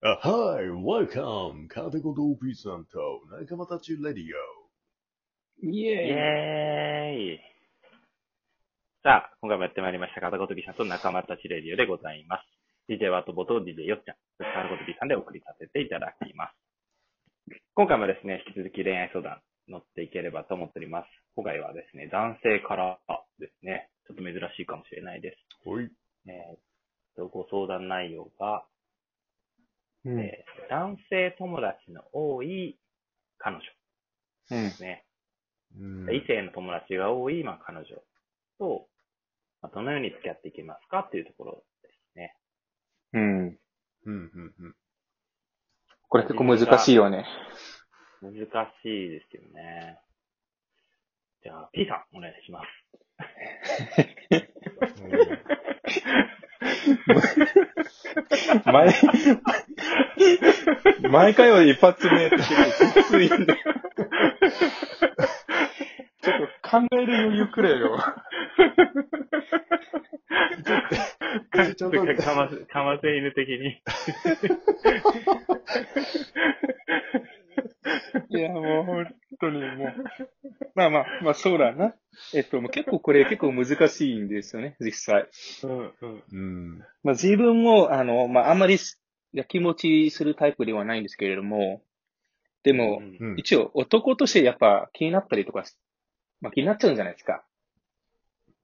あ、はい、welcome! カテゴドーピーさんと仲間たちレディイイエーイエーイさあ、今回もやってまいりました、片言 B さんと仲間たちレディオでございます。DJ ワートボと DJ よっちゃん、そして片言 B さんでお送りさせていただきます。今回もですね、引き続き恋愛相談乗っていければと思っております。今回はですね、男性からですね、ちょっと珍しいかもしれないです。オ。ほい。えーっと、ご相談内容が、うん。えー男性友達の多い彼女うんで。すね。うん異性の友達が多い、まあ、彼女と、まあ、どのように付き合っていけますかっていうところですね。うん。うん、うん、うん。これ結構難しいよね。難しいですよね。じゃあ、P さん、お願いします。毎、毎回は一発目ってきついんだよ。ちょっと考える余裕くれよ。ちょっとかませ、かませ犬的に。いや、もう本当にもう。まあまあ、まあそうだな。えっと、もう結構これ結構難しいんですよね、実際。うん、うん。うん。まあ自分も、あの、まああんまりやきもちするタイプではないんですけれども、でも、うん。一応男としてやっぱ気になったりとか、まあ気になっちゃうんじゃないですか。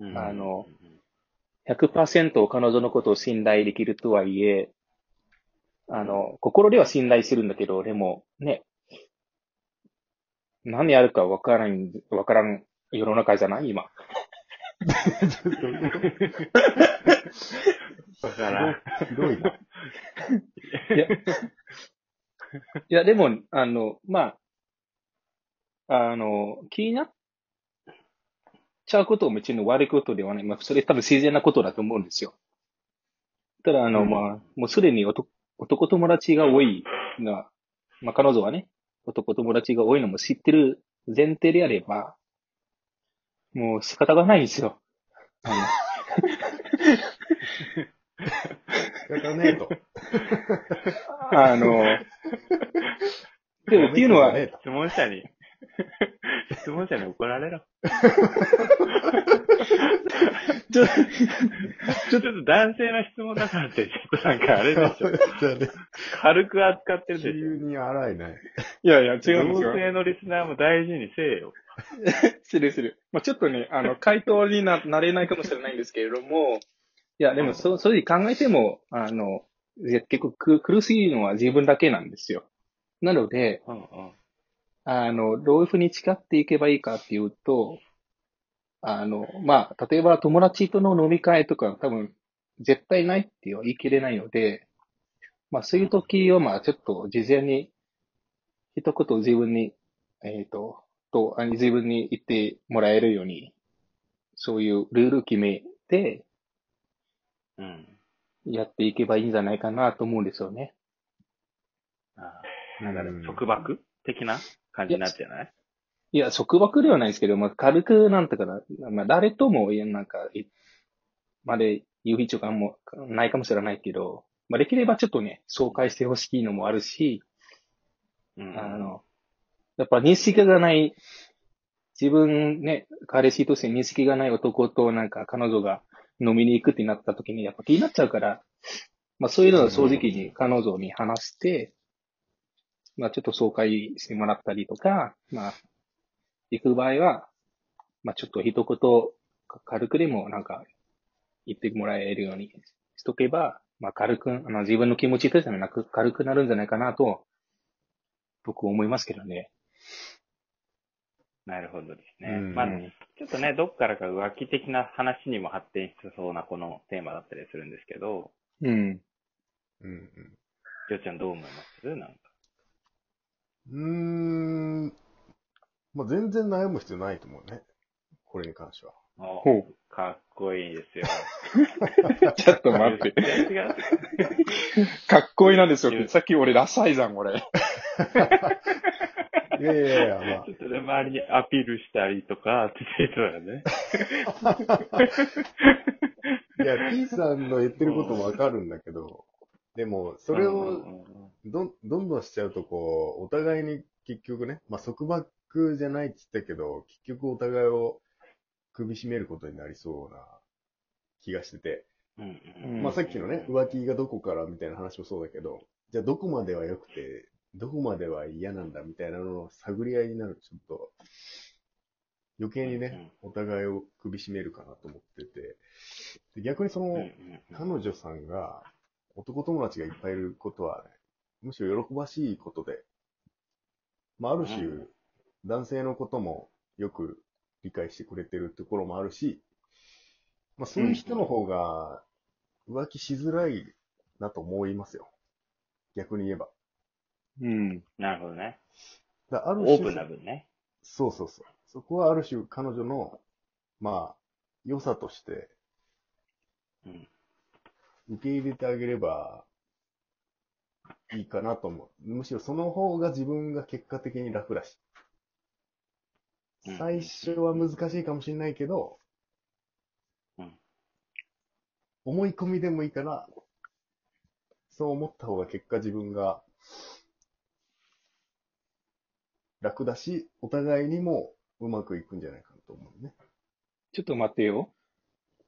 うんあの、100%彼女のことを信頼できるとはいえ、あの、心では信頼するんだけど、でも、ね、何やるかわからん、わからん世の中じゃない？今。だから、ひどいな。いや、いや、でも、あの、まあ、あの、気になっちゃうことも別に悪いことではない。まあ、それ多分自然なことだと思うんですよ。ただ、あの、うんまあ、もうすでに男男友達が多いが、まあ、彼女はね、男友達が多いのも知ってる前提であれば、もう仕方がないんですよ。あやかねえと。の、あの、でもっていうのは、質問者に、質問者に怒られろ。ちょ、ちょっと男性の質問だからって、ちょっとなんかあれでしょ。軽く扱ってるでしょ。急に荒いね。いやいや、違うんですよ。同性のリスナーも大事にせえよ。するする。まあ、ちょっとね、あの、回答にな、なれないかもしれないんですけれども、いや、でも、そ、そういうふうに考えても、あの、結構く苦しいのは自分だけなんですよ。なので、うんうん。あの、どういうふうに誓っていけばいいかっていうと、あの、まあ、例えば友達との飲み会とか多分、絶対ないって言い切れないので、まあ、そういう時は、まあ、ちょっと事前に、一言自分に、えっ、と、と、あ自分に言ってもらえるように、そういうルール決めて、うん。やっていけばいいんじゃないかなと思うんですよね。ああなんか束縛的な感じになってないいや、束縛ではないですけど、まあ、軽くなんとかな、まあ、誰とも、いやなんか、いまで言う必要がもないかもしれないけど、まあ、できればちょっとね、紹介してほしいのもあるし、うん。あの、やっぱ認識がない、自分ね、彼氏として認識がない男となんか彼女が飲みに行くってなった時にやっぱ気になっちゃうから、まあそういうのは正直に彼女に話して、まあちょっと紹介してもらったりとか、まあ、行く場合は、まあちょっと一言軽くでもなんか言ってもらえるようにしとけば、まあ軽く、あの自分の気持ちとしてはなく軽くなるんじゃないかなと、僕思いますけどね。なるほどですね。うんまあ、ちょっとね、どっからか浮気的な話にも発展しそうなこのテーマだったりするんですけど、うん。うんりょうちゃんどう思います？なんか。うーん。まあ、全然悩む必要ないと思うね。これに関しては。おほう。かっこいいですよ。ちょっと待って。全然違う。かっこいいなんですよ。さっき俺ダサいじゃん、俺。いやいやいや、まあ。ちょっとね、周りにアピールしたりとか、っていうのはね。いや、T さんの言ってることもわかるんだけど、でも、それをどんどんどんしちゃうと、こう、お互いに結局ね、まあ、束縛じゃないって言ったけど、結局お互いを首絞めることになりそうな気がしてて、まあ、さっきのね、浮気がどこからみたいな話もそうだけど、じゃあどこまでは良くて、どこまでは嫌なんだみたいなのの探り合いになると、ちょっと、余計にね、お互いを首絞めるかなと思ってて、で逆にその、彼女さんが男友達がいっぱいいることは、ね、むしろ喜ばしいことで、まあ、ある種、うん。男性のこともよく理解してくれてるところもあるし、まあ、そういう人の方が浮気しづらいなと思いますよ。逆に言えば。うん。なるほどね。だからあるオープンな分ね。そうそうそう。そこはある種彼女の、まあ、良さとしてうん。受け入れてあげればいいかなと思う。むしろその方が自分が結果的に楽だし。うん最初は難しいかもしれないけど、うん思い込みでもいいから、そう思った方が結果自分が楽だし、お互いにもうまくいくんじゃないかなと思うね。ちょっと待ってよ。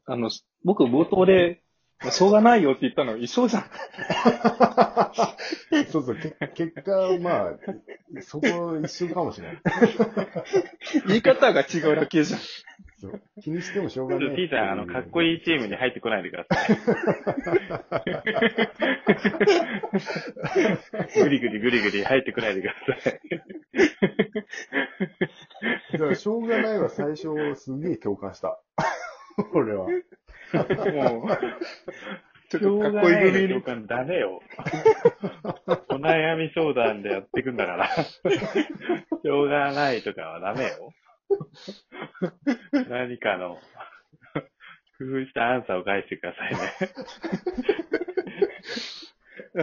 あの、僕冒頭で、しょうがないよって言ったの一緒じゃん。そうそう、け結果、まあ、そこ一緒かもしれない。言い方が違うだけじゃん。そう気にしてもしょうがない。ちょっと T さん、あの、かっこいいチームに入ってこないでください。ぐりぐりぐりぐり入ってこないでください。だから、しょうがないは最初、すげえ共感した。俺は。もう、ちょっとかっこいいない組にの共。感ダメよ。お悩み相談でやっていくんだから。しょうがないとかはダメよ。何かの、工夫したアンサーを返してくださいね。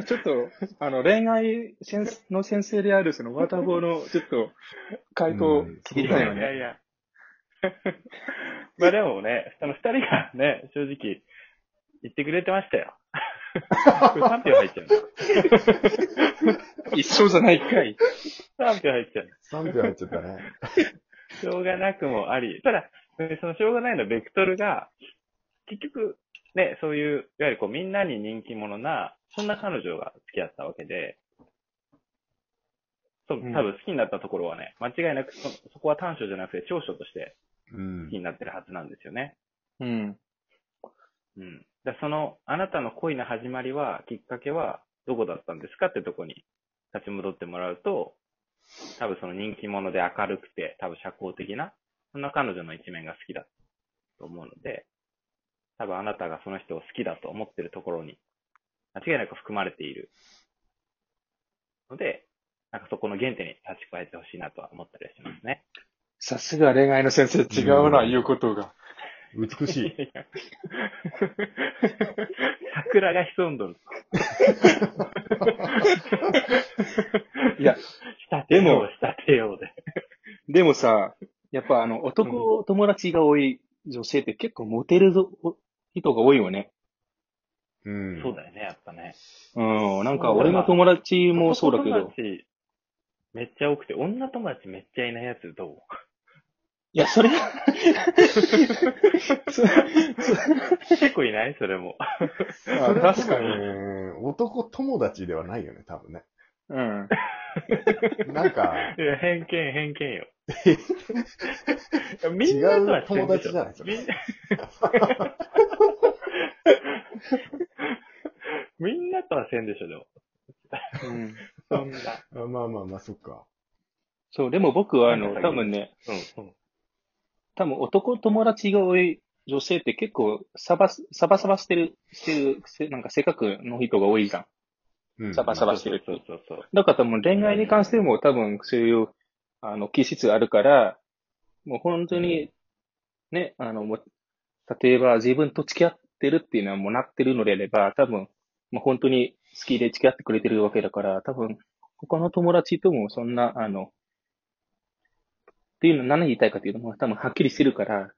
ちょっと、あの、恋愛の先生である、その、ワタボの、ちょっと、回答うん聞きたいよね。いやいや。まあでもね、その二人がね、正直、言ってくれてましたよ。これ3票入っちゃうの。一緒じゃないかい。3票入っちゃうの。3票入っちゃったね。しょうがなくもあり。ただ、ねそのしょうがないのベクトルが、結局、ね、そういう、いわゆるこうみんなに人気者な、そんな彼女が付き合ったわけで、そう、うん多分好きになったところはね、間違いなくそ、そこは短所じゃなくて長所としてうん好き。になってるはずなんですよね。うん。うん。だその、あなたの恋の始まりは、きっかけは、どこだったんですかってとこに立ち戻ってもらうと、多分その人気者で明るくて、多分社交的な、そんな彼女の一面が好きだと思うので、多分あなたがその人を好きだと思ってるところに、間違いなく含まれているので、なんかそこの原点に立ち返ってほしいなとは思ったりはしますね。さすが恋愛の先生違うな、うん言うことが。美しい。桜が潜んどる。いや、仕立てよう、仕立てようで。でもさ、やっぱあの、男友達が多い女性って結構モテるぞ人が多いよね。うん。そうだよね、やっぱね。うん、なんか俺の友達もそうだけど男友。達めっちゃ多くて、女友達めっちゃいないやつどう？いや、それ、そ結構いない？それも。それは確かにね、男友達ではないよね、多分ね。うん。なんか、いや、偏見、偏見よ。みんなとは違う友達じゃないそれみんなとはせんでしょ、でも。うんそんな。あまあまあまあ、そっか。そう、でも僕はあの、多分ね、うん、うん。多分男友達が多い女性って結構サバス、サバサバしてる、してる、せなんか性格の人が多いじゃん。うん。サバサバしてるそうそうそう。だから多分恋愛に関しても多分そういう、あの、気質あるから、もう本当に、ね、あの、もう例えば自分と付き合ってるっていうのはもうなってるのであれば、多分、もう本当に好きで付き合ってくれてるわけだから、多分、他の友達ともそんな、あの、っていうの何言いたいかっていうのも多分はっきりしてるから、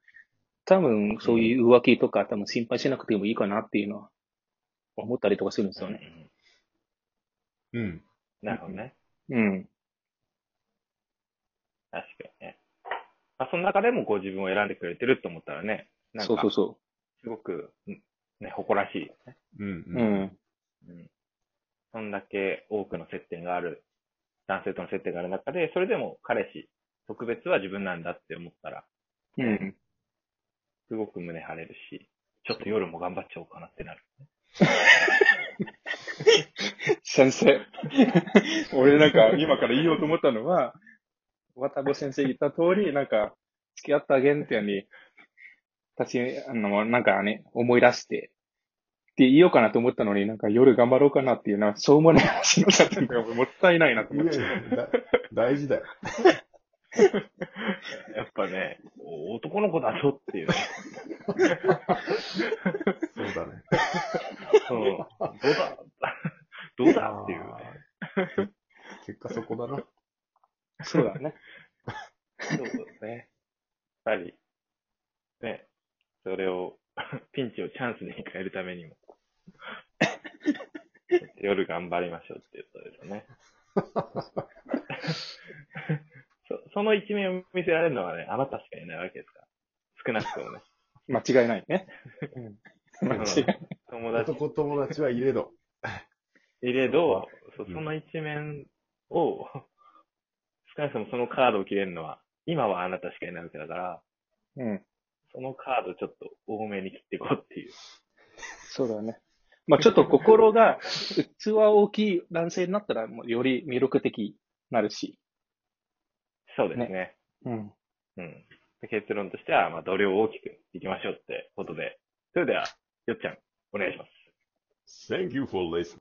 多分そういう浮気とか多分心配しなくてもいいかなっていうのは思ったりとかするんですよね。うん。なるほどね。うん。確かにね。まあ、その中でもこう自分を選んでくれてると思ったらね、なんかそうそう、そすごく、んね、誇らしいよね。うん。う。んん。うん。そんだけ多くの接点がある、男性との接点がある中で、それでも彼氏、特別は自分なんだって思ったら、うん。すごく胸張れるし、ちょっと夜も頑張っちゃおうかなってなる。先生。俺なんか今から言おうと思ったのは、渡部先生言った通り、なんか、付き合った原点に、立ち、あの、なんかね、思い出して、って言おうかなと思ったのに、なんか夜頑張ろうかなっていうのは、しょうもない話になっちゃったのがもったいないなとい思って。やいやだ大事だよ。やっぱね、男の子だぞっていうね。そうだね。うん。どうだどうだっていうね。あー結果そこだな。そうだね。そうですね。やっぱり、ね、それを、ピンチをチャンスに変えるためにも、夜頑張りましょうっていうことですよね。そその一面を見せられるのはね、あなたしかいないわけですから。少なくともね。間違いないね。うん、間違いない。友達男友達はいれど。いれど、そううんその一面を、少なくともそのカードを切れるのは、今はあなたしかいないわけだから、うん。そのカードちょっと多めに切っていこうっていう。そうだね。まあちょっと心が、器大きい男性になったら、もうより魅力的になるし。そうですね。うん。うん。で結論としては、まあ、度量を大きくいきましょうってことで。それでは、よっちゃん、お願いします。Thank you for listening.